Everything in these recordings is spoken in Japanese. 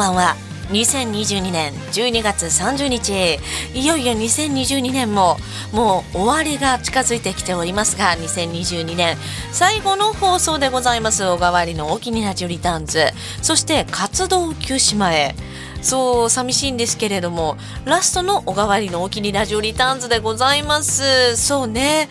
ばんは2022年12月30日。いよいよ2022年ももう終わりが近づいてきておりますが2022年。最後の放送でございます小川わりのお気にラジオリターンズ。そして活動休止前。そう寂しいんですけれどもラストの小川わりの大きにラジオリターンズでございます。そうね。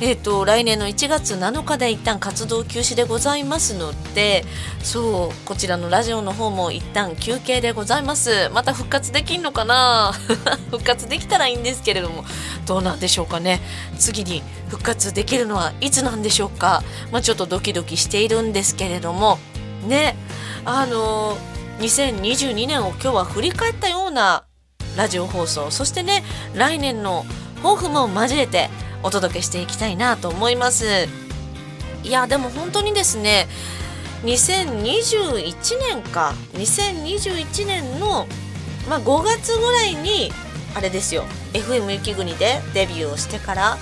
えーと、来年の1月7日で一旦活動休止でございますのでそうこちらのラジオの方も一旦休憩でございます。また復活できんのかな？復活できたらいいんですけれどもどうなんでしょうかね。次に復活できるのはいつなんでしょうか、まあ、ちょっとドキドキしているんですけれどもね。あのー、2022年を今日は振り返ったようなラジオ放送そしてね来年の抱負も交えてお届けしていきたいなと思います。いやでも本当にですね2021年か2021年の、まあ、5月ぐらいにあれですよ。FM 雪国でデビューをしてから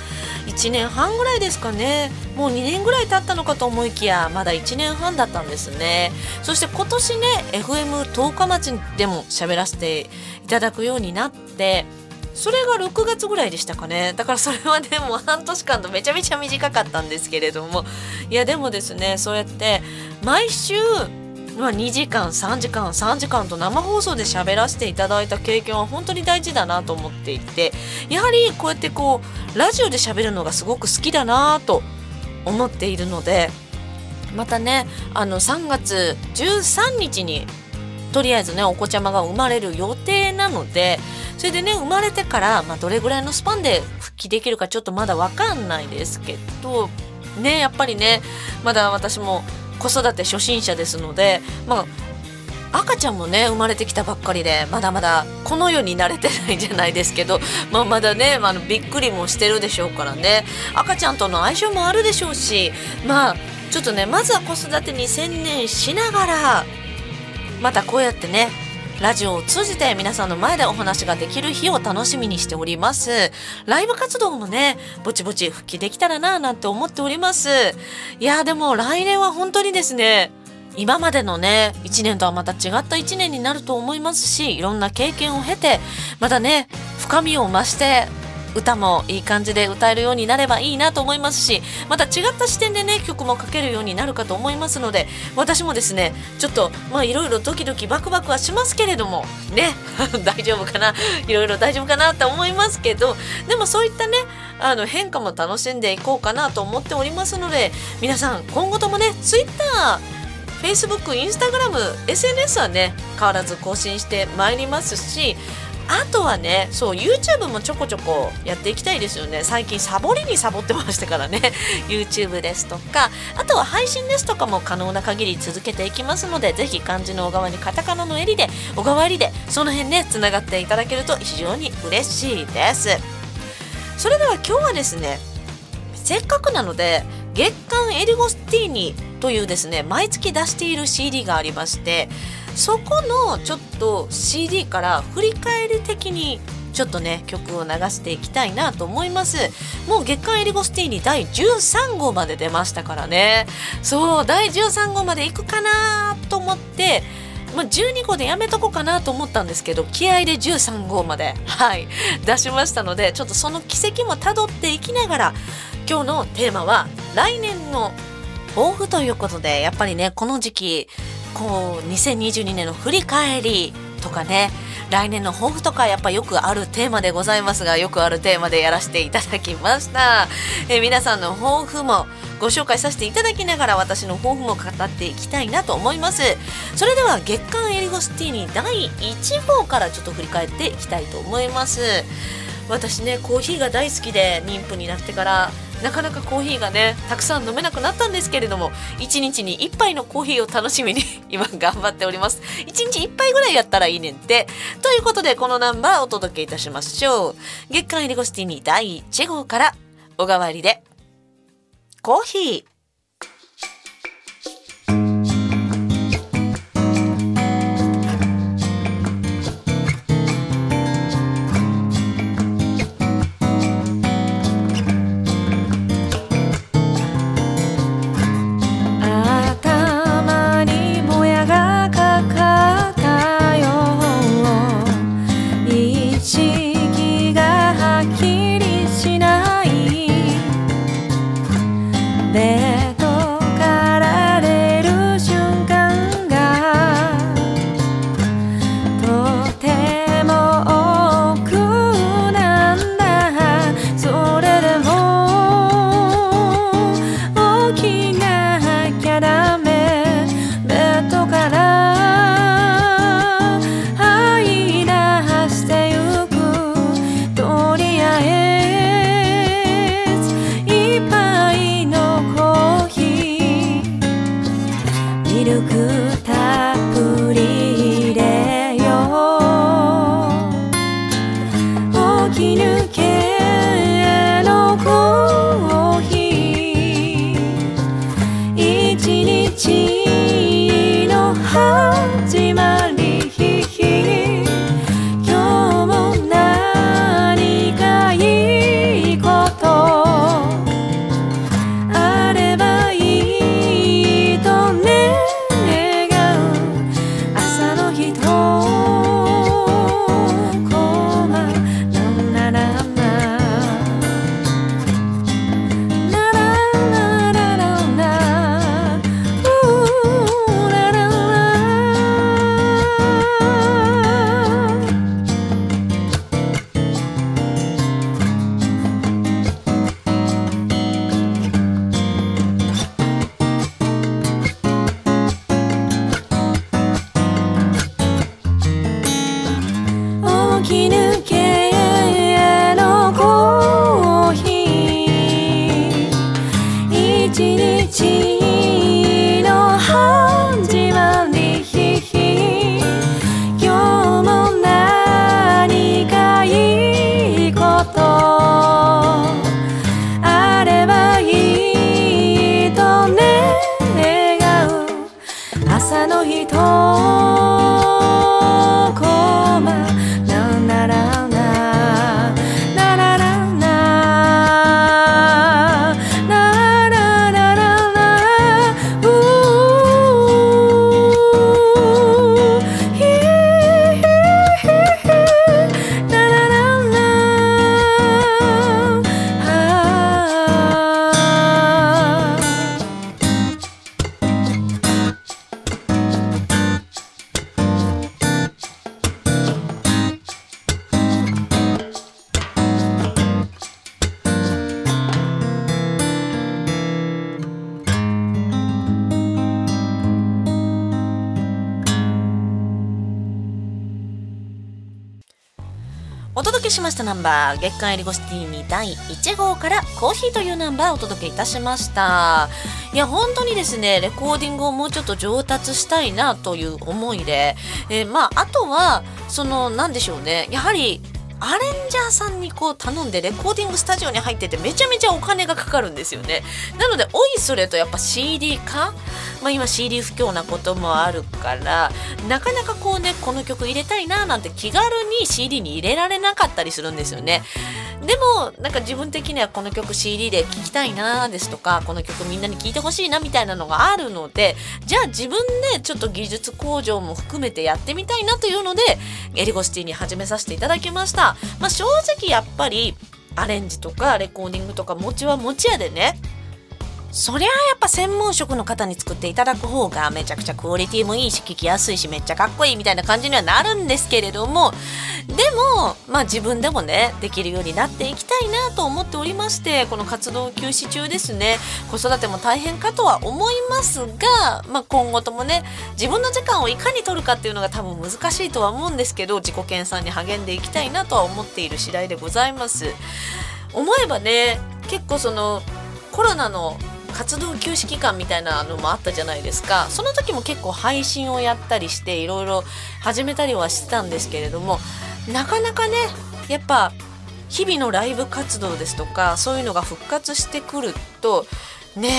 1年半ぐらいですかね。もう2年ぐらい経ったのかと思いきやまだ1年半だったんですね。そして今年ね FM 十日町でも喋らせていただくようになってそれが6月ぐらいでしたかね。だからそれはでも半年間とめちゃめちゃ短かったんですけれども。いやでもですねそうやって毎週、2時間3時間3時間と生放送で喋らせていただいた経験は本当に大事だなと思っていてやはりこうやってこうラジオで喋るのがすごく好きだなと思っているのでまたねあの3月13日にとりあえずねお子ちゃまが生まれる予定なのでそれでね生まれてから、まあ、どれぐらいのスパンで復帰できるかちょっとまだ分かんないですけどねやっぱりねまだ私も子育て初心者ですのでまあ赤ちゃんもね生まれてきたばっかりでまだまだこの世に慣れてないじゃないですけど、まあ、まだね、まあ、びっくりもしてるでしょうからね。赤ちゃんとの相性もあるでしょうしまあちょっとねまずは子育てに専念しながらまたこうやってねラジオを通じて皆さんの前でお話ができる日を楽しみにしております。ライブ活動もねぼちぼち復帰できたらなぁなんて思っております。いやでも来年は本当にですね今までのね1年とはまた違った1年になると思いますしいろんな経験を経てまたね深みを増して歌もいい感じで歌えるようになればいいなと思いますしまた違った視点でね曲も書けるようになるかと思いますので私もですねちょっとまあいろいろドキドキバクバクはしますけれどもね 大丈夫かな？いろいろ大丈夫かなって思いますけどでもそういったねあの変化も楽しんでいこうかなと思っておりますので皆さん今後ともね Twitter Facebook、Instagram、SNS はね変わらず更新してまいりますしあとはねそう YouTube もちょこちょこやっていきたいですよね。最近サボりにサボってましたからね。YouTube ですとかあとは配信ですとかも可能な限り続けていきますのでぜひ漢字の小川にカタカナの襟で小川襟でその辺ねつながっていただけると非常に嬉しいです。それでは今日はですねせっかくなので月刊エリゴスティーニというですね毎月出している CD がありましてそこのちょっと CD から振り返り的にちょっとね曲を流していきたいなと思います。もう月刊エリゴスティーニ第13号まで出ましたからね。そう第13号まで行くかなと思ってまあ、12号でやめとこうかなと思ったんですけど気合で13号まではい出しましたのでちょっとその軌跡もたどっていきながら今日のテーマは来年の抱負ということでやっぱりねこの時期こう2022年の振り返りとかね。来年の抱負とかやっぱよくあるテーマでございますがよくあるテーマでやらせていただきました。え皆さんの抱負もご紹介させていただきながら私の抱負も語っていきたいなと思います。それでは月刊エリゴスティーニ第1号からちょっと振り返っていきたいと思います。私ねコーヒーが大好きで妊婦になってからなかなかコーヒーがねたくさん飲めなくなったんですけれども1日に1杯のコーヒーを楽しみに 今頑張っております。1日1杯ぐらいやったらいいねんって。ということでこのナンバーお届けいたしましょう。月刊エリゴスティに第1号からお代わりでコーヒー。ンバー月刊エリゴシティに第1号からコーヒーというナンバーをお届けいたしました。いや本当にですねレコーディングをもうちょっと上達したいなという思いで、えー、まああとはその何でしょうねやはりアレンジャーさんにこう頼んでレコーディングスタジオに入っててめちゃめちゃお金がかかるんですよね。なのでおいそれとやっぱ CD 化まあ、今 CD 不況なこともあるからなかなかこうねこの曲入れたいななんて気軽に CD に入れられなかったりするんですよねでもなんか自分的にはこの曲 CD で聴きたいなですとかこの曲みんなに聴いてほしいなみたいなのがあるのでじゃあ自分でちょっと技術向上も含めてやってみたいなというのでエリゴシティに始めさせていただきました。まあ、正直やっぱりアレンジとかレコーディングとか持ちは持ちやでねそりゃやっぱ専門職の方に作っていただく方がめちゃくちゃクオリティもいいし聞きやすいしめっちゃかっこいいみたいな感じにはなるんですけれどもでもまあ自分でもねできるようになっていきたいなと思っておりましてこの活動休止中ですね子育ても大変かとは思いますが、まあ、今後ともね自分の時間をいかに取るかっていうのが多分難しいとは思うんですけど自己研鑽に励んでいきたいなとは思っている次第でございます。思えばね結構そのコロナの活動休止期間みたいなのもあったじゃないですか。その時も結構配信をやったりしていろいろ始めたりはしてたんですけれどもなかなかねやっぱ日々のライブ活動ですとかそういうのが復活してくるとね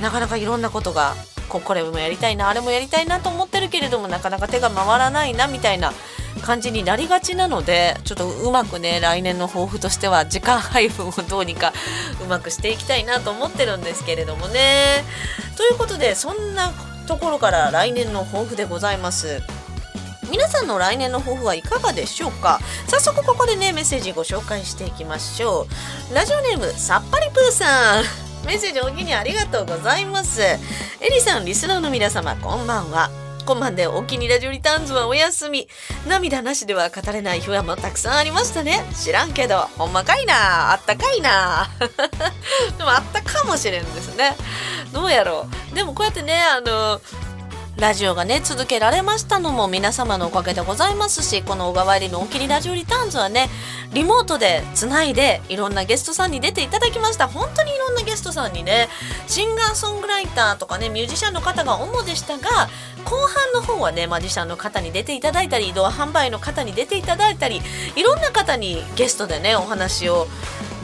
なかなかいろんなことがここれもやりたいなあれもやりたいなと思ってるけれどもなかなか手が回らないなみたいな感じになりがちなのでちょっとうまくね来年の抱負としては時間配分をどうにかうまくしていきたいなと思ってるんですけれどもね。ということでそんなところから来年の抱負でございます。皆さんの来年の抱負はいかがでしょうか？早速ここでねメッセージご紹介していきましょうラジオネームさっぱりプーさんメッセージお気にありがとうございます。エリさんリスナーの皆様こんばんは。今晩でお気にラジオリターンズはお休み。涙なしでは語れない日はもたくさんありましたね。知らんけどほんまかいな。あったかいな。でもあったかもしれんですね。どうやろう。でもこうやってねあのラジオがね続けられましたのも皆様のおかげでございますしこの小川入りのおきにラジオリターンズはねリモートでつないでいろんなゲストさんに出ていただきました。本当にいろんなゲストさんにねシンガーソングライターとかねミュージシャンの方が主でしたが後半の方はねマジシャンの方に出ていただいたり移動販売の方に出ていただいたりいろんな方にゲストでねお話を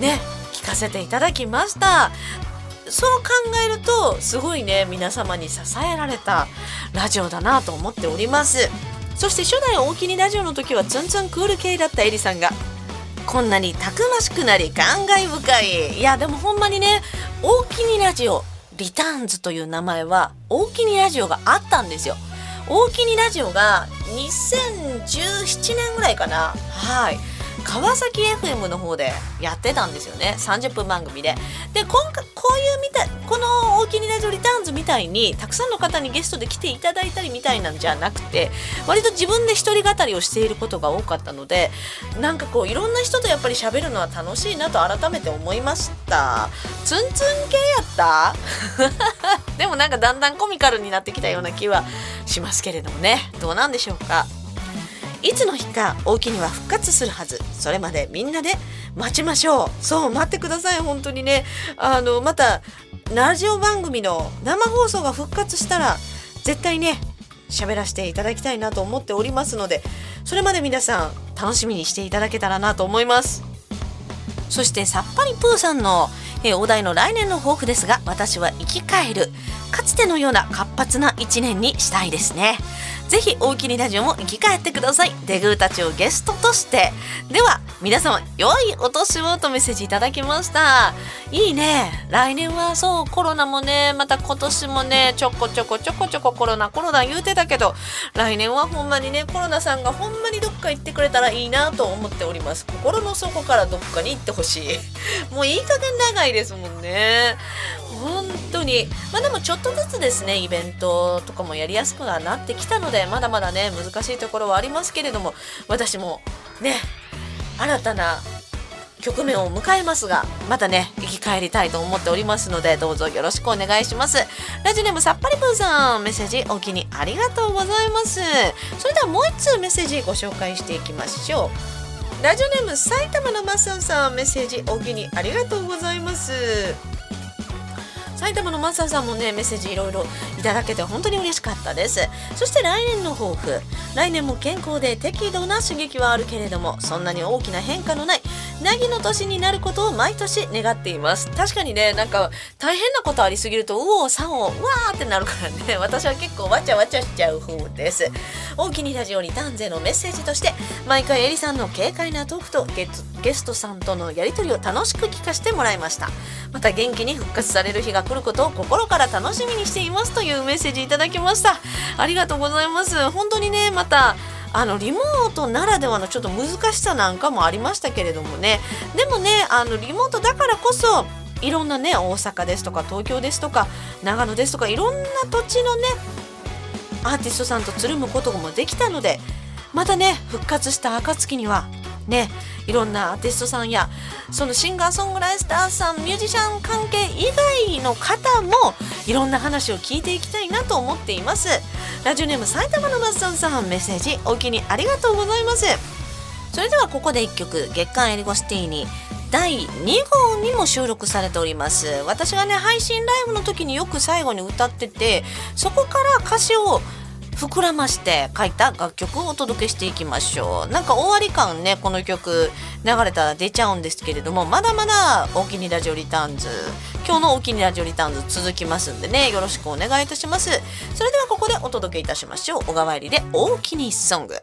ね聞かせていただきました。そう考えるとすごいね皆様に支えられたラジオだなと思っております。そして初代大きにラジオの時はツンツンクール系だったエリさんがこんなにたくましくなり感慨深い。いやでもほんまにね大きにラジオリターンズという名前は大きにラジオがあったんですよ。大きにラジオが2017年ぐらいかな。はい。川崎 FM の方でやってたんですよね。30分番組で。で今回こういうみたいこの「大きにラジオリターンズ」みたいにたくさんの方にゲストで来ていただいたりみたいなんじゃなくて割と自分で一人語りをしていることが多かったのでなんかこういろんな人とやっぱり喋るのは楽しいなと改めて思いました。ツンツン系やった？でもなんかだんだんコミカルになってきたような気はしますけれどもね。どうなんでしょうか？いつの日か大きには復活するはず。それまでみんなで待ちましょう。そう待ってください。本当にね。あのまたラジオ番組の生放送が復活したら絶対ね喋らせていただきたいなと思っておりますのでそれまで皆さん楽しみにしていただけたらなと思います。そしてさっぱりプーさんの、えお題の来年の抱負ですが私は生き返る。かつてのような活発な一年にしたいですね。ぜひ大きにラジオも生き返ってください。デグーたちをゲストとして。では皆様良いお年をとメッセージいただきました。いいね。来年はそうコロナもねまた今年もねちょこちょこちょこちょこコロナコロナ言うてたけど来年はほんまにねコロナさんがほんまにどっか行ってくれたらいいなと思っております。心の底からどっかに行ってほしい。もういい加減長いですもんね。本当に。まあでもちょっとずつですねイベントとかもやりやすくはなってきたのでまだまだね難しいところはありますけれども私もね新たな局面を迎えますがまたね生き返りたいと思っておりますのでどうぞよろしくお願いします。ラジオネームさっぱりぷーさんメッセージお気にありがとうございます。それではもう一通メッセージご紹介していきましょう。ラジオネーム埼玉のマッサンさんメッセージお気にありがとうございます。埼玉のマサさんもねメッセージいろいろいただけて本当に嬉しかったです。そして来年の抱負。来年も健康で適度な刺激はあるけれどもそんなに大きな変化のないなぎの年になることを毎年願っています。確かにねなんか大変なことありすぎるとうおさんおうわーってなるからね。私は結構わちゃわちゃしちゃう方です。大きにラジオにタンゼのメッセージとして毎回エリさんの軽快なトークとゲットゲストさんとのやり取りを楽しく聞かせてもらいました。また元気に復活される日が来ることを心から楽しみにしていますというメッセージいただきました。ありがとうございます。本当にねまたあのリモートならではのちょっと難しさなんかもありましたけれどもね。でもねあのリモートだからこそいろんなね大阪ですとか東京ですとか長野ですとかいろんな土地のねアーティストさんとつるむこともできたのでまたね復活した暁にはねいろんなアーティストさんやそのシンガーソングライターさんミュージシャン関係以外の方もいろんな話を聞いていきたいなと思っています。ラジオネーム埼玉のマッサンさんメッセージお気にありがとうございます。それではここで1曲月刊エリゴスティーニ第2号にも収録されております。私がね配信ライブの時によく最後に歌っててそこから歌詞を膨らまして書いた楽曲をお届けしていきましょう。なんか終わり感ねこの曲流れたら出ちゃうんですけれどもまだまだおきにラジオリターンズ。今日のおきにラジオリターンズ続きますんでねよろしくお願いいたします。それではここでお届けいたしましょう。小川入りでおおきにソング。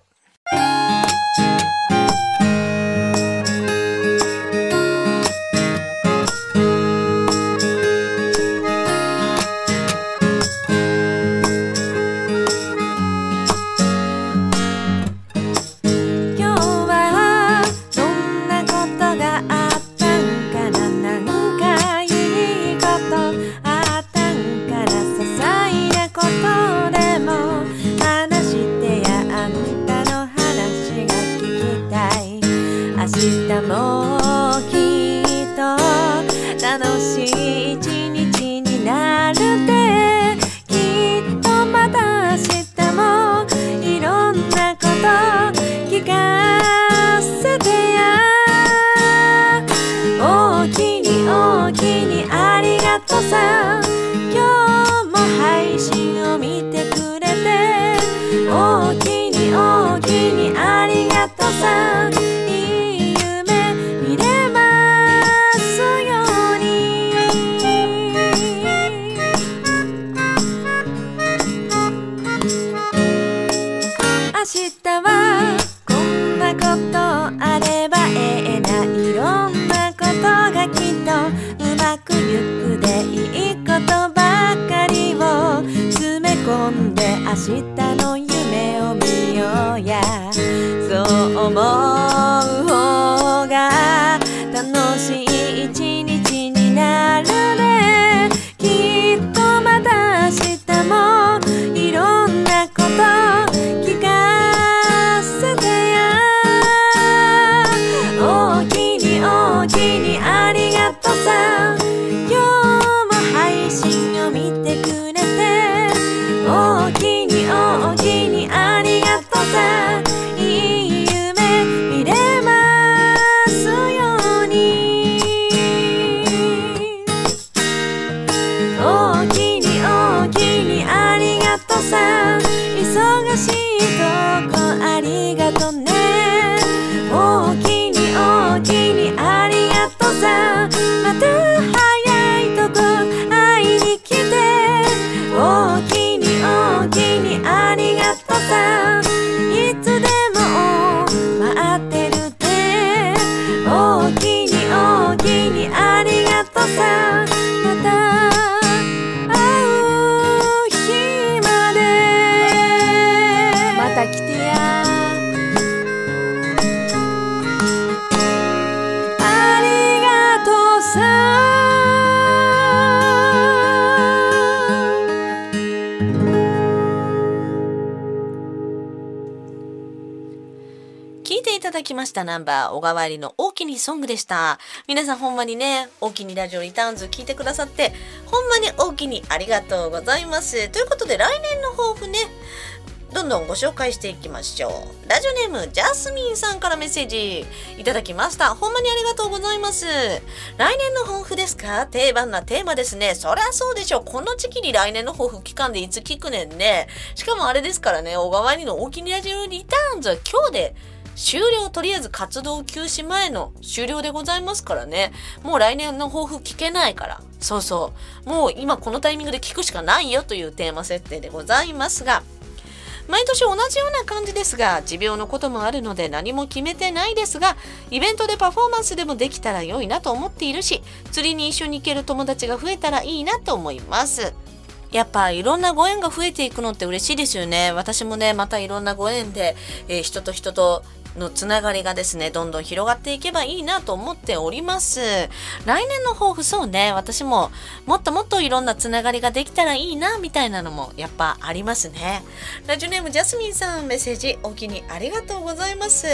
したナンバー小川入りの大きにソングでした。皆さんほんまにね大きにラジオリターンズ聞いてくださってほんまに大きにありがとうございます。ということで来年の抱負ねどんどんご紹介していきましょう。ラジオネームジャスミンさんからメッセージいただきました。ほんまにありがとうございます。来年の抱負ですか？定番なテーマですね。そりゃそうでしょう。この時期に来年の抱負期間でいつ聞くねんね。しかもあれですからね小川にの大きにラジオリターンズ。は今日で終了とりあえず活動休止前の終了でございますからね。もう来年の抱負聞けないから。そうそう。もう今このタイミングで聞くしかないよというテーマ設定でございますが。毎年同じような感じですが持病のこともあるので何も決めてないですがイベントでパフォーマンスでもできたら良いなと思っているし釣りに一緒に行ける友達が増えたらいいなと思います。やっぱいろんなご縁が増えていくのって嬉しいですよね。私もねまたいろんなご縁で、えー人と人とのつながりがですねどんどん広がっていけばいいなと思っております。来年の抱負そうね。私ももっともっといろんなつながりができたらいいなみたいなのもやっぱありますね。ラジオネームジャスミンさんメッセージお気にありがとうございます。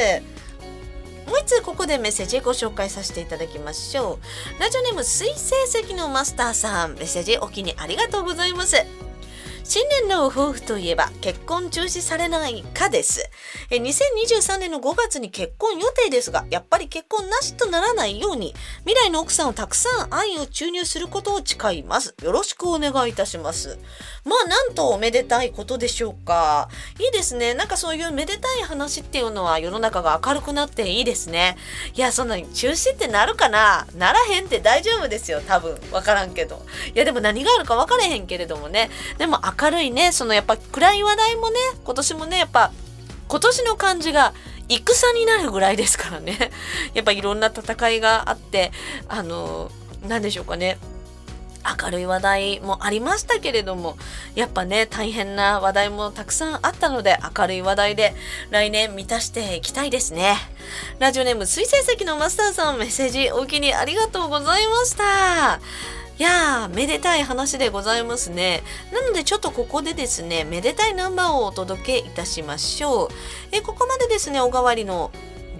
もう一つここでメッセージご紹介させていただきましょう。ラジオネーム水星石のマスターさんメッセージお気にありがとうございます。新年の抱負といえば結婚中止されないかです。え2023年の5月に結婚予定ですがやっぱり結婚なしとならないように未来の奥さんをたくさん愛を注入することを誓います。よろしくお願いいたします。まあなんとおめでたいことでしょうか。いいですね。なんかそういうめでたい話っていうのは世の中が明るくなっていいですね。いやそんなに中止ってなるかな。ならへんって大丈夫ですよ。多分。わからんけど。いやでも何があるか分からへんけれどもね。でも明るいねそのやっぱ暗い話題もね今年もねやっぱ今年の漢字が戦になるぐらいですからね。やっぱいろんな戦いがあってあの何でしょうかね。明るい話題もありましたけれどもやっぱね大変な話題もたくさんあったので明るい話題で来年満たしていきたいですね。ラジオネーム水星石のマスターさんメッセージお気にありがとうございました。やーめでたい話でございますね。なのでちょっとここでですねめでたいナンバーをお届けいたしましょう。えここまでですねおかわりの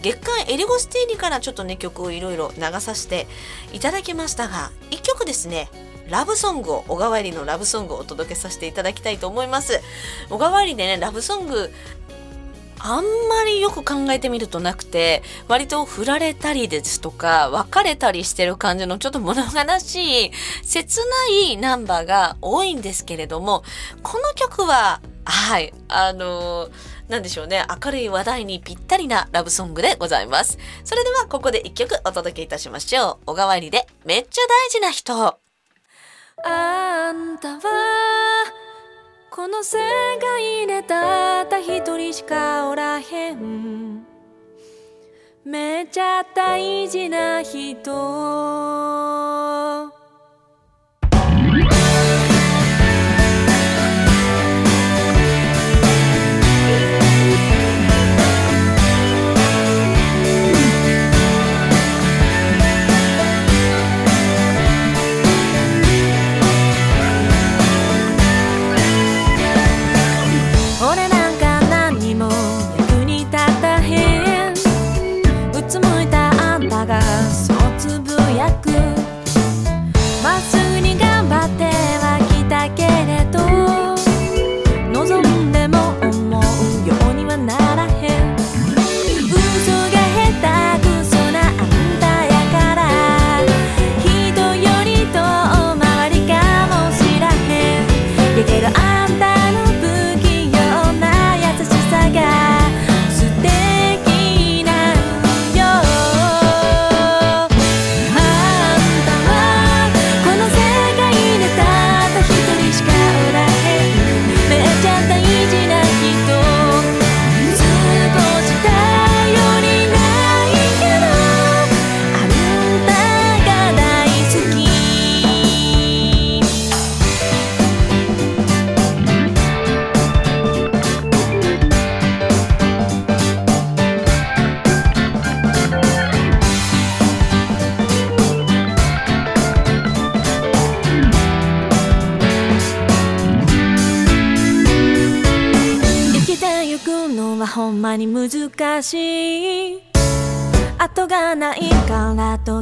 月間エリゴスティーニからちょっとね曲をいろいろ流させていただきましたが1曲ですねラブソングを小川入りのラブソングをお届けさせていただきたいと思います。小川入りでねラブソングあんまりよく考えてみるとなくて割と振られたりですとか別れたりしてる感じのちょっと物悲しい切ないナンバーが多いんですけれどもこの曲ははいあのーなんでしょうね明るい話題にぴったりなラブソングでございます。それではここで一曲お届けいたしましょう。小川入りでめっちゃ大事な人。あんたはこの世界でたった一人しかおらへん。めちゃ大事な人。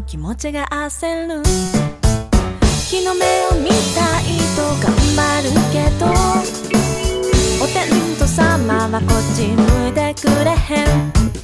気持ちが焦る。日の目を見たいと頑張るけどお天道様はこっち向いてくれへん。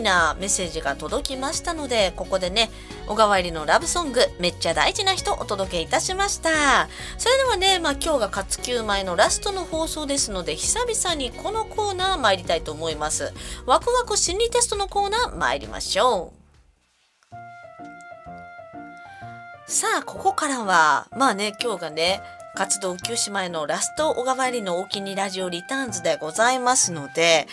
ってもハッピーなメッセージが届きましたのでここでね小川入りのラブソングめっちゃ大事な人お届けいたしました。それではね、まあ、今日が活休前のラストの放送ですので久々にこのコーナー参りたいと思います。ワクワク心理テストのコーナー参りましょう。さあここからはまあね今日がね活動休止前のラスト小川入りのお気にラジオリターンズでございますので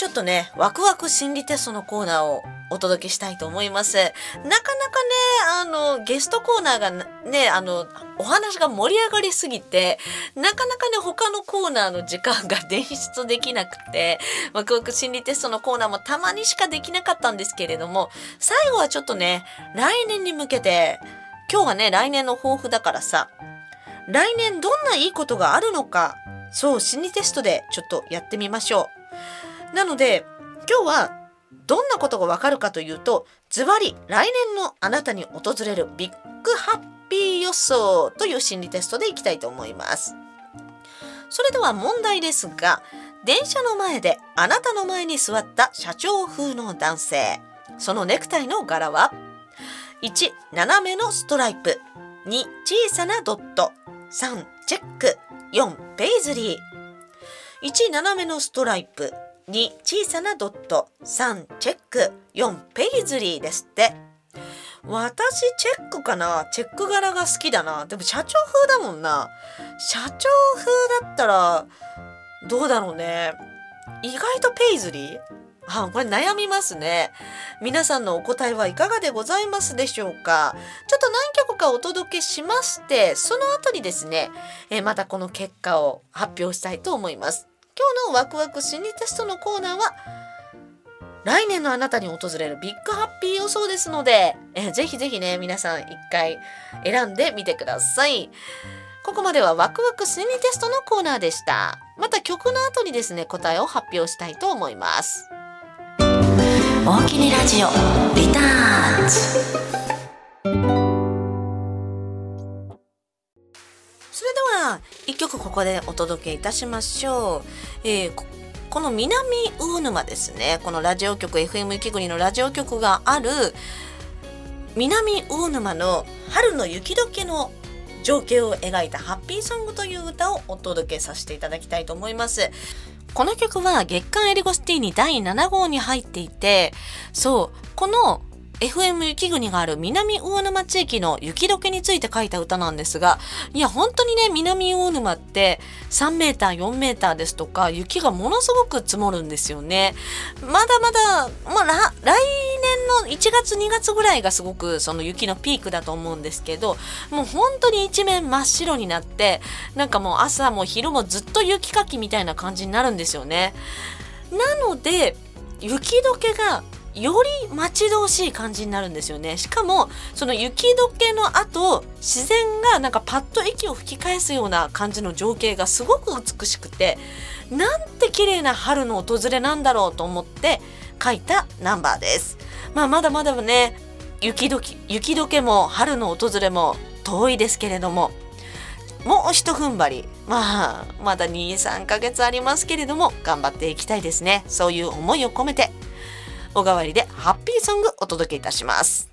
ちょっとね、ワクワク心理テストのコーナーをお届けしたいと思います。なかなかね、あの、ゲストコーナーがね、あの、お話が盛り上がりすぎて、なかなかね、他のコーナーの時間が捻出できなくて、ワクワク心理テストのコーナーもたまにしかできなかったんですけれども、最後はちょっとね、来年に向けて、今日はね、来年の抱負だからさ、来年どんないいことがあるのか、そう、心理テストでちょっとやってみましょう。なので今日はどんなことがわかるかというとズバリ来年のあなたに訪れるビッグハッピー予想という心理テストでいきたいと思います。それでは問題ですが電車の前であなたの前に座った社長風の男性そのネクタイの柄は？1斜めのストライプ。2小さなドット。3チェック。4ペイズリー。1斜めのストライプ。2小さなドット3チェック4ペイズリーですって。私チェックかな？チェック柄が好きだな。でも社長風だもんな。社長風だったらどうだろうね。意外とペイズリー？あこれ悩みますね。皆さんのお答えはいかがでございますでしょうか？ちょっと何曲かお届けしましてその後にですね。えまたこの結果を発表したいと思います。今日のワクワク心理テストのコーナーは来年のあなたに訪れるビッグハッピー予想ですので、えぜひぜひね、皆さん一回選んでみてください。ここまではワクワク心理テストのコーナーでした。また曲の後にですね、答えを発表したいと思います。大きにラジオリターンズ一曲ここでお届けいたしましょう。えーこの南魚沼ですねこのラジオ局 FM 雪国のラジオ局がある南魚沼の春の雪解けの情景を描いたハッピーソングという歌をお届けさせていただきたいと思います。この曲は月刊エリゴシティに第7号に入っていて、そう、この FM 雪国がある南魚沼地域の雪解けについて書いた歌なんですが、いや、本当にね、南魚沼って3メーター、4メーターですとか、雪がものすごく積もるんですよね。まだまだ、まあ、来年の1月、2月ぐらいがすごくその雪のピークだと思うんですけど、もう本当に一面真っ白になって、なんかもう朝も昼もずっと雪かきみたいな感じになるんですよね。なので、雪解けがより待ち遠しい感じになるんですよね。しかもその雪解けの後自然がなんかパッと息を吹き返すような感じの情景がすごく美しくてなんて綺麗な春の訪れなんだろうと思って書いたナンバーです。まあまだまだね雪どき雪解けも春の訪れも遠いですけれどももう一踏ん張り。まあまだ23ヶ月ありますけれども頑張っていきたいですね。そういう思いを込めて。お代わりでハッピーソングお届けいたします。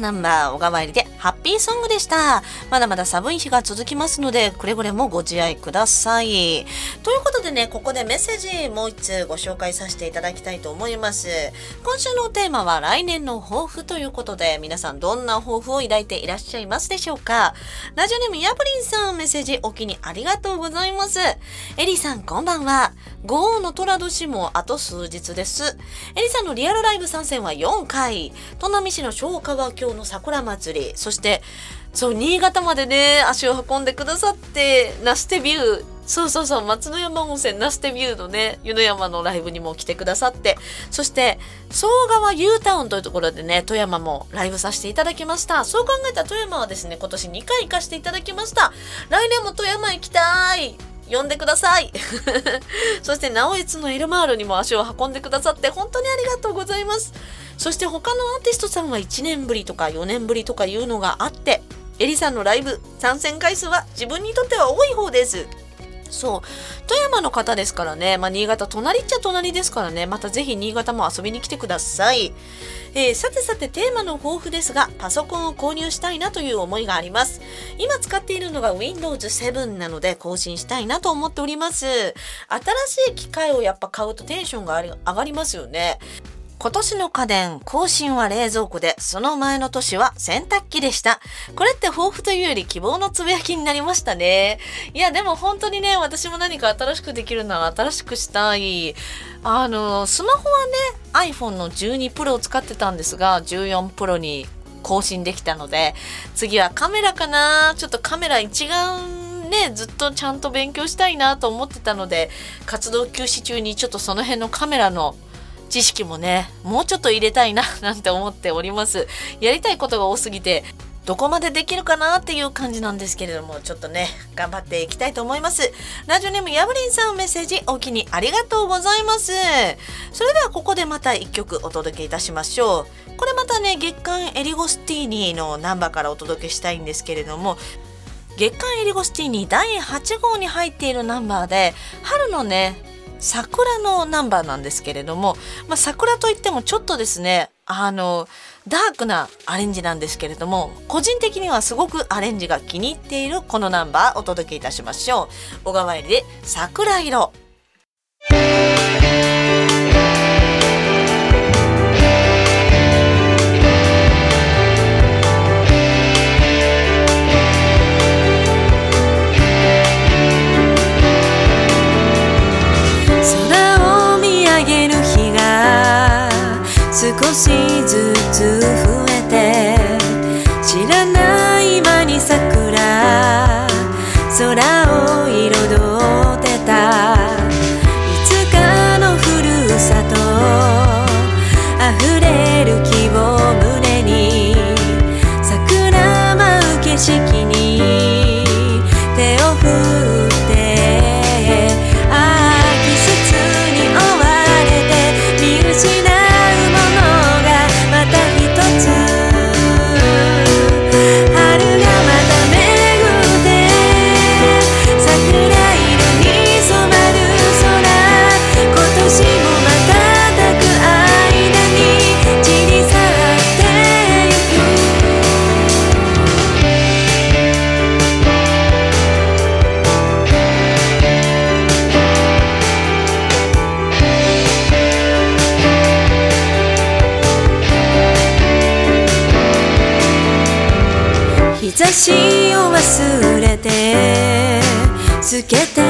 ナンバー小川入りでハッピーソングでした。まだまだ寒い日が続きますので、くれぐれもご自愛ください。ということでね、ここでメッセージもう一通ご紹介させていただきたいと思います。今週のテーマは来年の抱負ということで、皆さんどんな抱負を抱いていらっしゃいますでしょうかラジオネームヤブリンさんメッセージお気にありがとうございます。エリさんこんばんは。豪雨の虎年もあと数日です。エリさんのリアルライブ参戦は4回。砺波市の昭川峡の桜祭り。そして、そう、新潟までね、足を運んでくださって、ナステビュー。そうそうそう、松の山温泉ナステビューのね、湯の山のライブにも来てくださって、そして、総川 U タウンというところでね、富山もライブさせていただきました。そう考えた富山はですね、今年2回行かせていただきました。来年も富山行きたい。呼んでください。そして直江のエルマールにも足を運んでくださって本当にありがとうございます。そして他のアーティストさんは1年ぶりとか4年ぶりとかいうのがあってエリさんのライブ参戦回数は自分にとっては多い方です。そう。富山の方ですからね、まあ、新潟隣っちゃ隣ですからね。またぜひ新潟も遊びに来てください、えー、さてさてテーマの豊富ですがパソコンを購入したいなという思いがあります。今使っているのが Windows 7なので更新したいなと思っております。新しい機械をやっぱ買うとテンションが上がりますよね。今年の家電、更新は冷蔵庫で、その前の年は洗濯機でした。これって抱負というより希望のつぶやきになりましたね。いや、でも本当にね、私も何か新しくできるなら新しくしたい。あの、スマホはね、iPhone の12 Pro を使ってたんですが、14 Pro に更新できたので、次はカメラかなちょっとカメラ一眼ねずっとちゃんと勉強したいなと思ってたので活動休止中にちょっとその辺のカメラの知識もねもうちょっと入れたいななんて思っております。やりたいことが多すぎてどこまでできるかなっていう感じなんですけれどもちょっとね頑張っていきたいと思います。ラジオネームヤブリンさんメッセージお気にありがとうございます。それではここでまた1曲お届けいたしましょう。これまたね月刊エリゴスティーニのナンバーからお届けしたいんですけれども月刊エリゴスティーニ第8号に入っているナンバーで春のね桜のナンバーなんですけれども、まあ、桜といってもちょっとですねあのダークなアレンジなんですけれども個人的にはすごくアレンジが気に入っているこのナンバーお届けいたしましょう。小川入りで桜色。しずつ増えて知らない間に桜空けて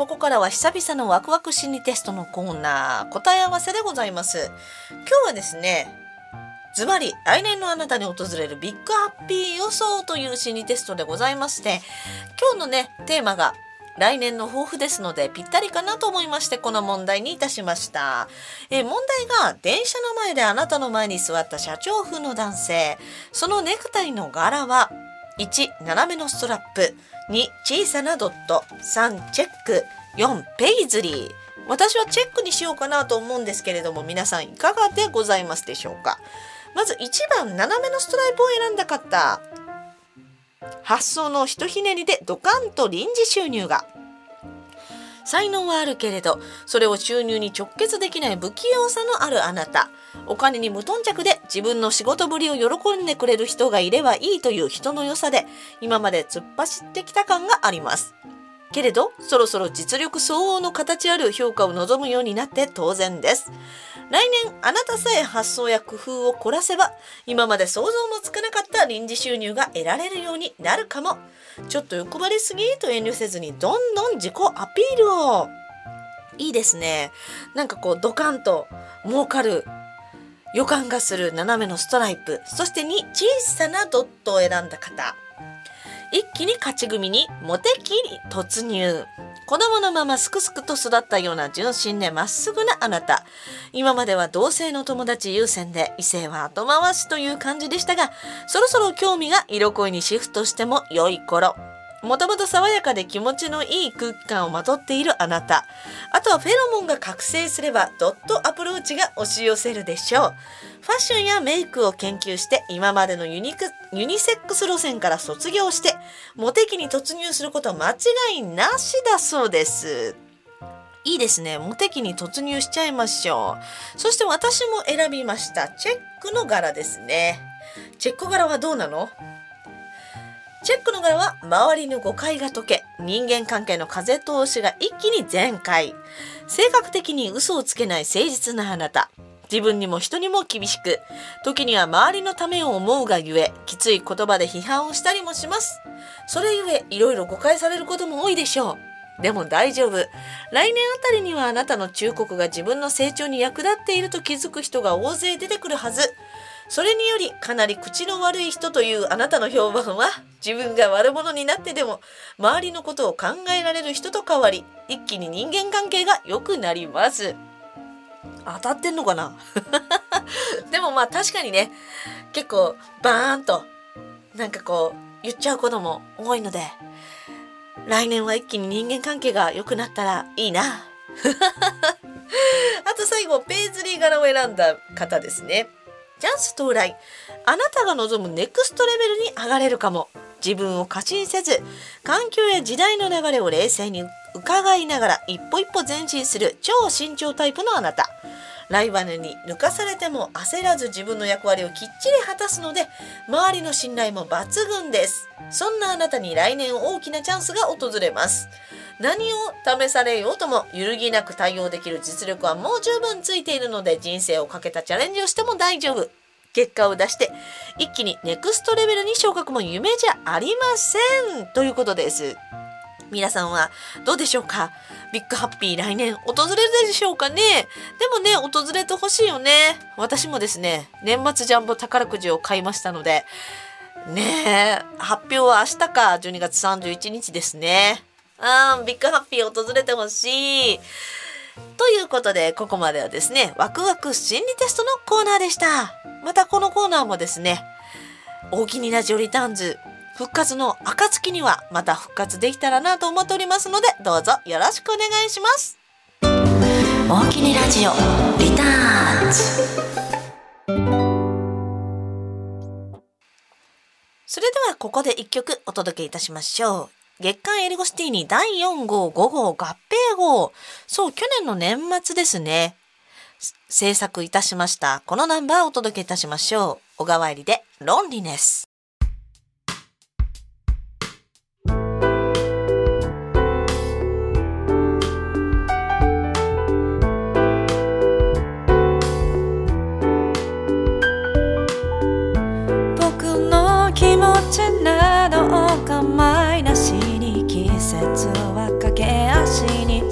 ここからは久々のワクワク心理テストのコーナー。答え合わせでございます。今日はですねズバリ来年のあなたに訪れるビッグハッピー予想という心理テストでございまして今日のねテーマが来年の抱負ですのでぴったりかなと思いましてこの問題にいたしました。え問題が電車の前であなたの前に座った社長風の男性。そのネクタイの柄は1斜めのストラップ。2小さなドット。3チェック。4ペイズリー。私はチェックにしようかなと思うんですけれども皆さんいかがでございますでしょうか。まず1番斜めのストライプを選んだ方。発想のひとひねりでドカンと臨時収入が。才能はあるけれどそれを収入に直結できない不器用さのあるあなた。お金に無頓着で自分の仕事ぶりを喜んでくれる人がいればいいという人の良さで今まで突っ走ってきた感があります。けれどそろそろ実力相応の形ある評価を望むようになって当然です。来年あなたさえ発想や工夫を凝らせば今まで想像もつかなかった臨時収入が得られるようになるかも。ちょっと欲張りすぎと遠慮せずにどんどん自己アピールを。いいですね。なんかこうドカンと儲かる予感がする斜めのストライプ。そして2小さなドットを選んだ方。一気に勝ち組にモテ期に突入。子供のまますくすくと育ったような純真でまっすぐなあなた。今までは同性の友達優先で異性は後回しという感じでしたがそろそろ興味が色恋にシフトしても良い頃。もともと爽やかで気持ちのいい空気感をまとっているあなた。あとはフェロモンが覚醒すればドットアプローチが押し寄せるでしょう。ファッションやメイクを研究して今までのユニクユニセックス路線から卒業してモテ期に突入することは間違いなしだそうです。いいですね。モテ期に突入しちゃいましょう。そして私も選びました。チェックの柄ですね。チェック柄はどうなの？チェックの柄は周りの誤解が解け人間関係の風通しが一気に全開。性格的に嘘をつけない誠実なあなた。自分にも人にも厳しく。時には周りのためを思うがゆえきつい言葉で批判をしたりもします。それゆえいろいろ誤解されることも多いでしょう。でも大丈夫。来年あたりにはあなたの忠告が自分の成長に役立っていると気づく人が大勢出てくるはず。それによりかなり口の悪い人というあなたの評判は自分が悪者になってでも周りのことを考えられる人と変わり一気に人間関係が良くなります。当たってんのかな？でもまあ確かにね結構バーンとなんかこう言っちゃうことも多いので来年は一気に人間関係が良くなったらいいな。あと最後ペイズリー柄を選んだ方ですね。チャンス到来。あなたが望むネクストレベルに上がれるかも。自分を過信せず環境や時代の流れを冷静に伺いながら一歩一歩前進する超慎重タイプのあなた。ライバルに抜かされても焦らず自分の役割をきっちり果たすので周りの信頼も抜群です。そんなあなたに来年大きなチャンスが訪れます。何を試されようとも揺るぎなく対応できる実力はもう十分ついているので人生をかけたチャレンジをしても大丈夫。結果を出して一気にネクストレベルに昇格も夢じゃありませんということです。皆さんはどうでしょうか？ビッグハッピー来年訪れるでしょうかね？でもね訪れてほしいよね。私もですね年末ジャンボ宝くじを買いましたのでねえ発表は明日か12月31日ですね。あービッグハッピー訪れてほしい。ということでここまではですねワクワク心理テストのコーナーでした。またこのコーナーもですね大きにラジオリターンズ復活の暁にはまた復活できたらなと思っておりますのでどうぞよろしくお願いします。大きにラジオリターンズ。それではここで一曲お届けいたしましょう月刊エリゴシティに第4号5号合併号。そう去年の年末ですね。制作いたしました。このナンバーをお届けいたしましょう。小川入りでロンリネス。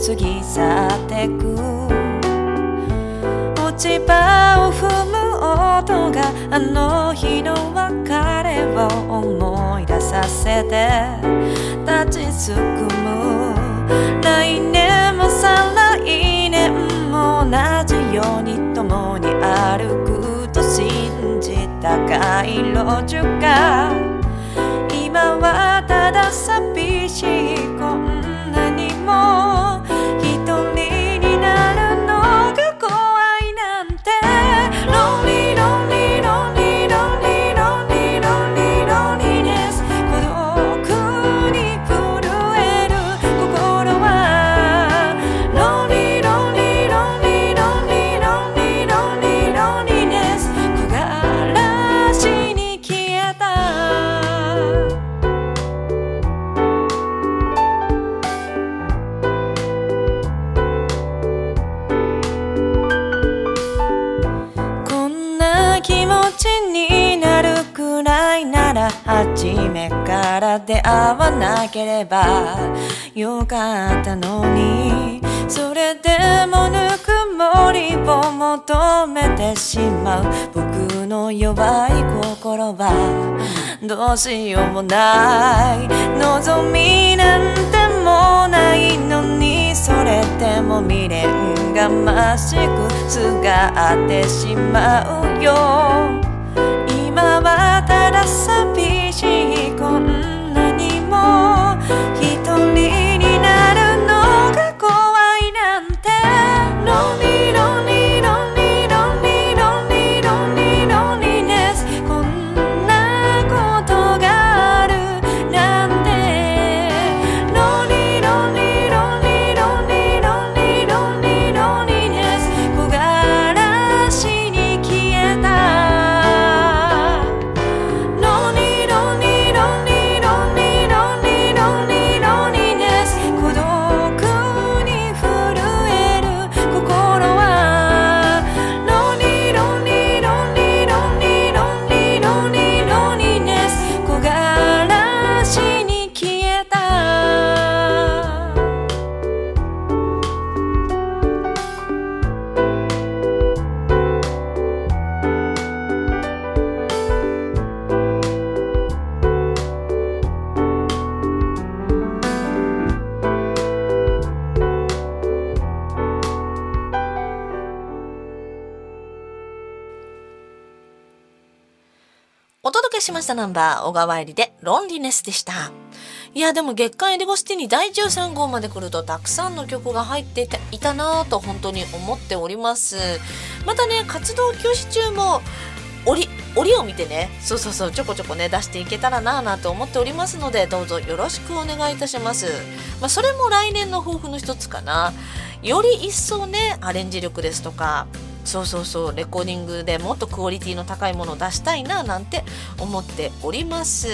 過ぎ去ってく。落ち葉を踏む音があの日の別れを思い出させて。立ちすくむ。来年も再来年も同じように共に歩くと信じた街路樹が今はただ寂しいよかったのに。それでもぬくもりを求めてしまう。僕の弱い心はどうしようもない。望みなんてもないのにそれでも未練がましくすがってしまうよ。ナンバー小川入りでロンリネスでした。いやでも月刊エリゴスティに第13号まで来るとたくさんの曲が入っていたいたなぁと本当に思っております。またね活動休止中も折折を見てねそうそうそうちょこちょこね出していけたらなぁなと思っておりますのでどうぞよろしくお願いいたします。まあそれも来年の抱負の一つかな。より一層ねアレンジ力ですとかそうそうそうレコーディングでもっとクオリティの高いものを出したいななんて思っております。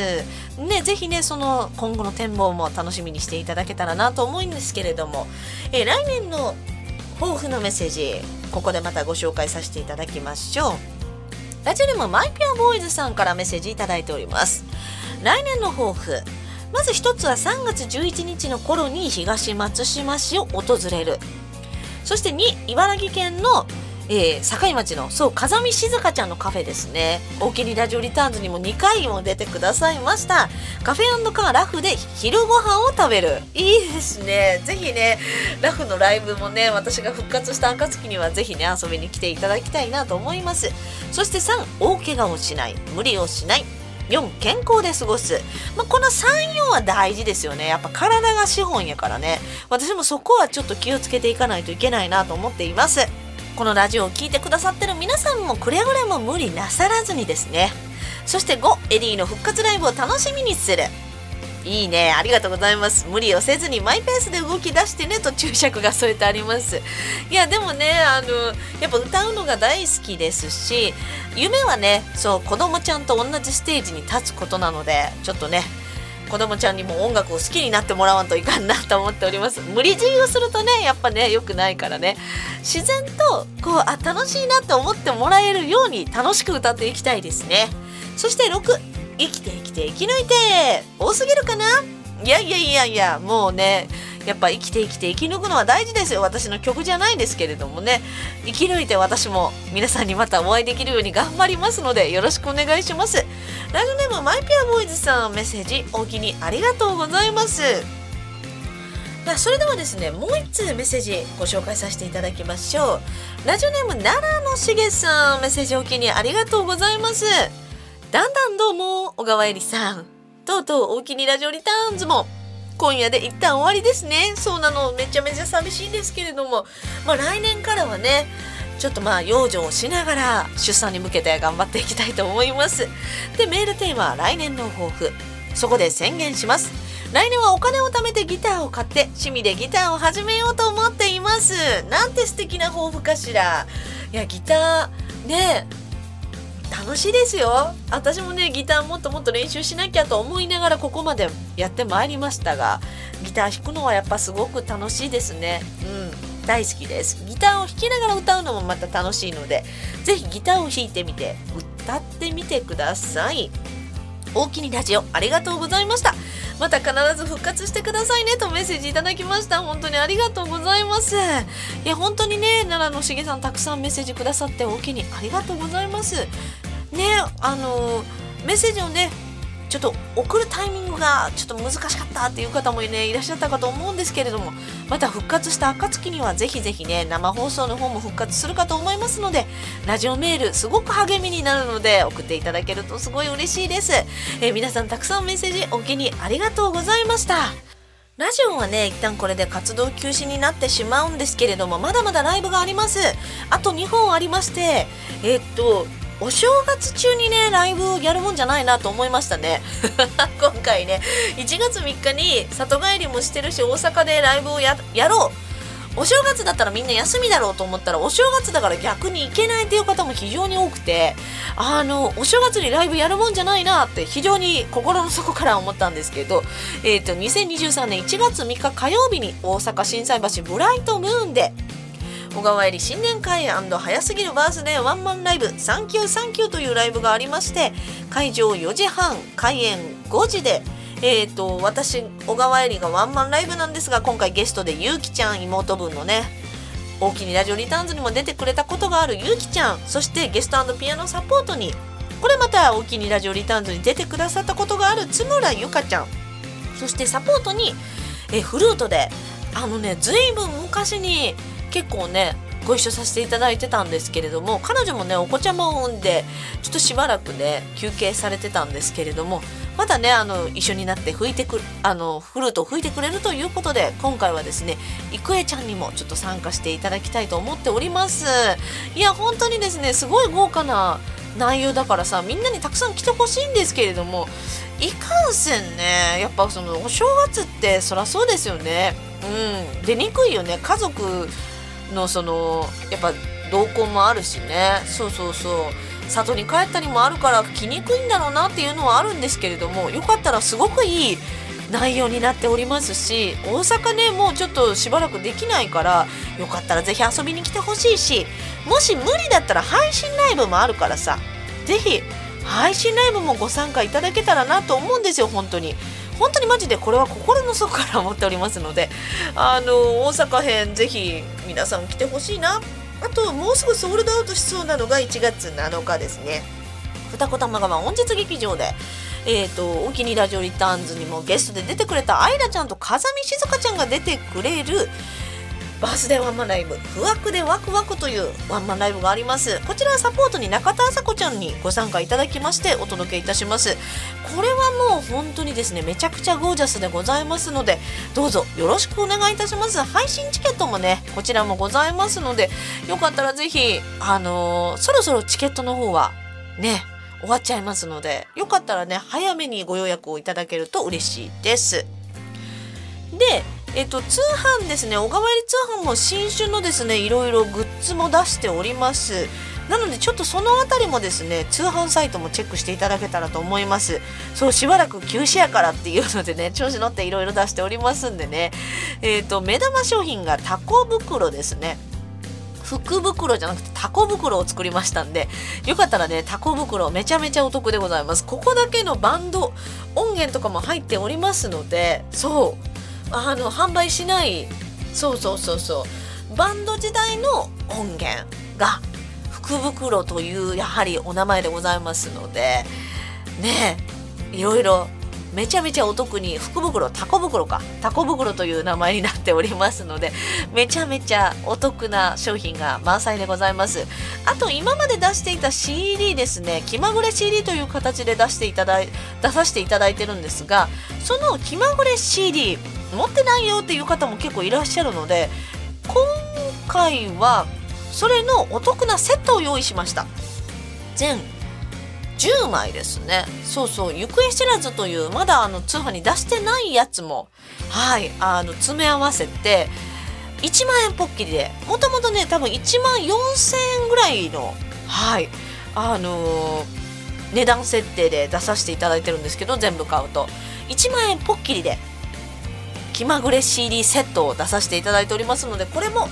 ねぜひねその今後の展望も楽しみにしていただけたらなと思うんですけれども、え来年の抱負のメッセージここでまたご紹介させていただきましょう。ラジオネームマイピアボーイズさんからメッセージいただいております。来年の抱負。まず一つは3月11日の頃に東松島市を訪れる。そして2茨城県のえー、境町のそう風見静香ちゃんのカフェですね。お気にラジオリターンズにも2回も出てくださいました。カフェカーラフで昼ご飯を食べる。いいですね。ぜひねラフのライブもね私が復活した暁にはぜひね遊びに来ていただきたいなと思います。そして3大怪我をしない。無理をしない。4健康で過ごす、まあ、この34は大事ですよね。やっぱ体が資本やからね。私もそこはちょっと気をつけていかないといけないなと思っています。このラジオを聴いてくださってる皆さんもくれぐれも無理なさらずにですね。そして5エリーの復活ライブを楽しみにする。いいね。ありがとうございます。無理をせずにマイペースで動き出してねと注釈が添えてあります。いやでもねあのやっぱ歌うのが大好きですし夢はねそう子供ちゃんと同じステージに立つことなのでちょっとね子供ちゃんにも音楽を好きになってもらわんといかんなと思っております。無理強いをするとねやっぱね良くないからね。自然とこうあ楽しいなって思ってもらえるように楽しく歌っていきたいですね。そして6生きて生きて生き抜いて多すぎるかな？いやいやいやいやもうねやっぱ生きて生きて生き抜くのは大事ですよ。私の曲じゃないですけれどもね。生き抜いて私も皆さんにまたお会いできるように頑張りますのでよろしくお願いします。ラジオネームマイピアボーイズさんメッセージおおきにありがとうございます。それではですねもう一通メッセージご紹介させていただきましょう。ラジオネーム奈良のしげさんメッセージおおきにありがとうございます。だんだんどうも小川えりさん。とうとうおおきにラジオリターンズも。今夜で一旦終わりですね。そうなの。めちゃめちゃ寂しいんですけれども。まあ来年からはねちょっとまあ養生をしながら出産に向けて頑張っていきたいと思います。でメールテーマは来年の抱負。そこで宣言します。来年はお金を貯めてギターを買って趣味でギターを始めようと思っています。なんて素敵な抱負かしら。いやギターね楽しいですよ。私もねギターもっともっと練習しなきゃと思いながらここまでやってまいりましたがギター弾くのはやっぱすごく楽しいですね。うん大好きです。ギターを弾きながら歌うのもまた楽しいので是非ギターを弾いてみて歌ってみてください。大きにラジオありがとうございました。また必ず復活してくださいね。とメッセージいただきました。本当にありがとうございます。いや本当にね奈良のしげさんたくさんメッセージくださって大きにありがとうございます。ねあのメッセージをねちょっと送るタイミングがちょっと難しかったっていう方もねいらっしゃったかと思うんですけれどもまた復活した暁にはぜひぜひね生放送の方も復活するかと思いますのでラジオメールすごく励みになるので送っていただけるとすごい嬉しいです、えー皆さんたくさんメッセージお気にありがとうございました。ラジオはね一旦これで活動休止になってしまうんですけれどもまだまだライブがあります。あと2本ありましてえーっとお正月中にねライブをやるもんじゃないなと思いましたね。今回ね1月3日に里帰りもしてるし大阪でライブをやろう。お正月だったらみんな休みだろうと思ったらお正月だから逆に行けないっていう方も非常に多くてあのお正月にライブやるもんじゃないなって非常に心の底から思ったんですけど、えー、と2023年1月3日火曜日に大阪心斎橋ブライトムーンで小川えり新年会早すぎるバースデーワンマンライブサンキューサンキューというライブがありまして会場4時半開演5時でえー、と私小川えりがワンマンライブなんですが今回ゲストでゆうきちゃん妹分のね大きにラジオリターンズにも出てくれたことがあるゆうきちゃんそしてゲストピアノサポートにこれまた大きにラジオリターンズに出てくださったことがある津村ゆかちゃんそしてサポートにえフルートであのねずいぶん昔に結構ねご一緒させていただいてたんですけれども彼女もねお子ちゃまを産んでちょっとしばらくね休憩されてたんですけれどもまだねあの一緒になって吹いてくあのフルートを吹いてくれるということで今回はですね郁恵ちゃんにもちょっと参加していただきたいと思っております。いや本当にですねすごい豪華な内容だからさみんなにたくさん来てほしいんですけれどもいかんせんねやっぱそのお正月ってそらそうですよね。うん。出にくいよね。家族のそのやっぱ同行もあるしね。そうそうそう。里に帰ったりもあるから来にくいんだろうなっていうのはあるんですけれどもよかったらすごくいい内容になっておりますし大阪ねもうちょっとしばらくできないからよかったらぜひ遊びに来てほしいしもし無理だったら配信ライブもあるからさぜひ配信ライブもご参加いただけたらなと思うんですよ本当に。本当にマジでこれは心の底から思っておりますのであの大阪編ぜひ皆さん来てほしいな。あともうすぐソールドアウトしそうなのが1月7日ですね。二子玉川音日劇場でえーと、お気にラジオリターンズにもゲストで出てくれたアイラちゃんと風見静香ちゃんが出てくれるバースデーワンマンライブ「不惑でワクワク」というワンマンライブがあります。こちらはサポートに中田麻子ちゃんにご参加いただきましてお届けいたします。これはもう本当にですねめちゃくちゃゴージャスでございますのでどうぞよろしくお願いいたします。配信チケットもねこちらもございますのでよかったらぜひあのーそろそろチケットの方はね終わっちゃいますのでよかったらね早めにご予約をいただけると嬉しいです。でえっと通販ですね。小川入り通販も新種のですねいろいろグッズも出しております。なのでちょっとそのあたりもですね通販サイトもチェックしていただけたらと思います。そうしばらく休止やからっていうのでね 調子乗っていろいろ出しておりますんでね。えっ、と目玉商品がタコ袋ですね。福袋じゃなくてタコ袋を作りましたんでよかったらねタコ袋めちゃめちゃお得でございます。ここだけのバンド音源とかも入っておりますのでそう。あの販売しない。そうそうそうそう。バンド時代の音源が福袋というやはりお名前でございますのでねえいろいろめちゃめちゃお得に福袋タコ袋か。タコ袋という名前になっておりますのでめちゃめちゃお得な商品が満載でございます。あと今まで出していた CD ですね。気まぐれ CD という形で出していただい出させていただいてるんですがその気まぐれ CD 持ってないよっていう方も結構いらっしゃるので今回はそれのお得なセットを用意しました。全10枚ですね。そうそう。行方知らずというまだあの通販に出してないやつもはい。あの詰め合わせて1万円ポッキリで。もともとね多分1万4000円ぐらいのはい。あのー値段設定で出させていただいてるんですけど全部買うと。1万円ポッキリで。気まぐれ CD セットを出させていただいておりますのでこれも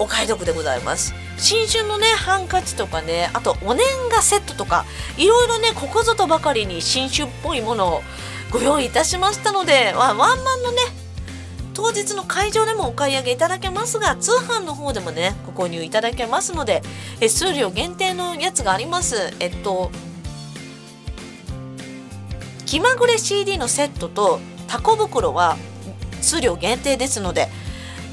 お買い得でございます。新春のねハンカチとかねあとお年賀セットとかいろいろねここぞとばかりに新春っぽいものをご用意いたしましたので、ワンマンのね当日の会場でもお買い上げいただけますが通販の方でもねご購入いただけますので数量限定のやつがあります。えっと気まぐれ CD のセットとタコ袋は数量限定ですので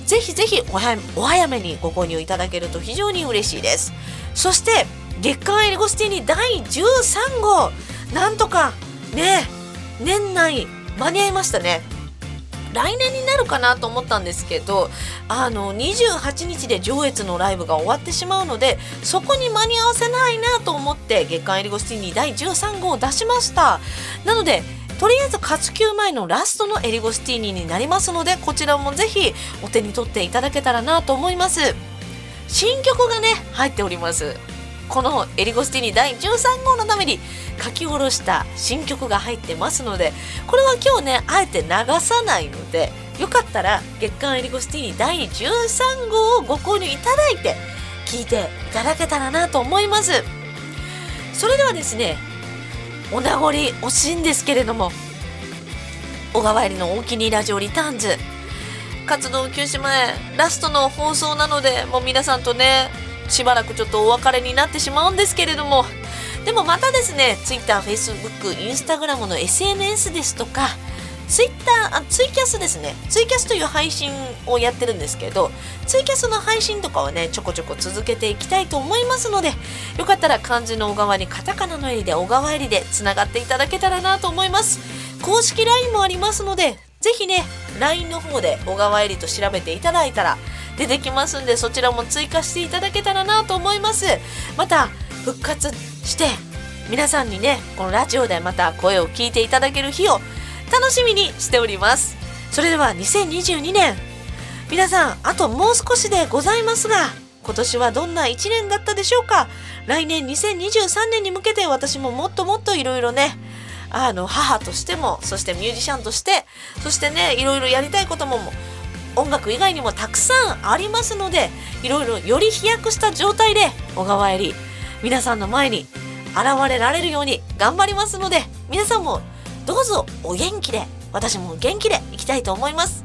ぜひぜひお早めにご購入いただけると非常に嬉しいですそして月刊エリゴスティーニ第13号なんとかね年内間に合いましたね来年になるかなと思ったんですけどあの28日で上越のライブが終わってしまうのでそこに間に合わせないなと思って月刊エリゴスティーニ第13号を出しましたなのでとりあえず活休前のラストのエリゴスティーニになりますのでこちらもぜひお手に取っていただけたらなと思います。新曲がね入っております。このエリゴスティーニ第13号のために書き下ろした新曲が入ってますのでこれは今日ねあえて流さないのでよかったら月刊エリゴスティーニ第13号をご購入いただいて聞いていただけたらなと思います。それではですねお名残惜しいんですけれども小川入りの大きにラジオリターンズ。活動休止前ラストの放送なのでもう皆さんとねしばらくちょっとお別れになってしまうんですけれどもでもまたですね TwitterFacebook、Instagram の SNS ですとか Twitter あツイキャスですね。ツイキャスという配信をやってるんですけどツイキャスの配信とかはねちょこちょこ続けていきたいと思いますのでよかったら漢字の小川にカタカナの襟で小川襟でつながっていただけたらなと思います。公式 LINE もありますのでぜひね LINE の方で小川襟と調べていただいたら出てきますんでそちらも追加していただけたらなと思います。また復活して皆さんにねこのラジオでまた声を聞いていただける日を楽しみにしております。それでは2022年。皆さんあともう少しでございますが今年はどんな1年だったでしょうか？来年2023年に向けて私ももっともっといろいろねあの母としてもそしてミュージシャンとしてそしてねいろいろやりたいことも音楽以外にもたくさんありますのでいろいろより飛躍した状態で小川入り皆さんの前に現れられるように頑張りますので皆さんもどうぞお元気で私も元気でいきたいと思います。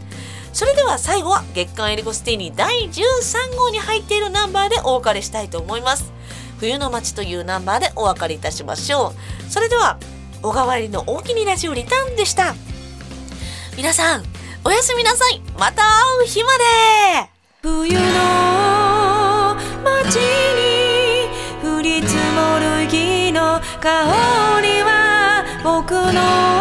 それでは最後は月刊エリゴスティーニ第13号に入っているナンバーでお別れしたいと思います。冬の街というナンバーでお別れいたしましょう。それでは小川入りの大きにラジオリターンでした。皆さんおやすみなさい。また会う日まで。冬の街に降り積もる雪の香りは僕の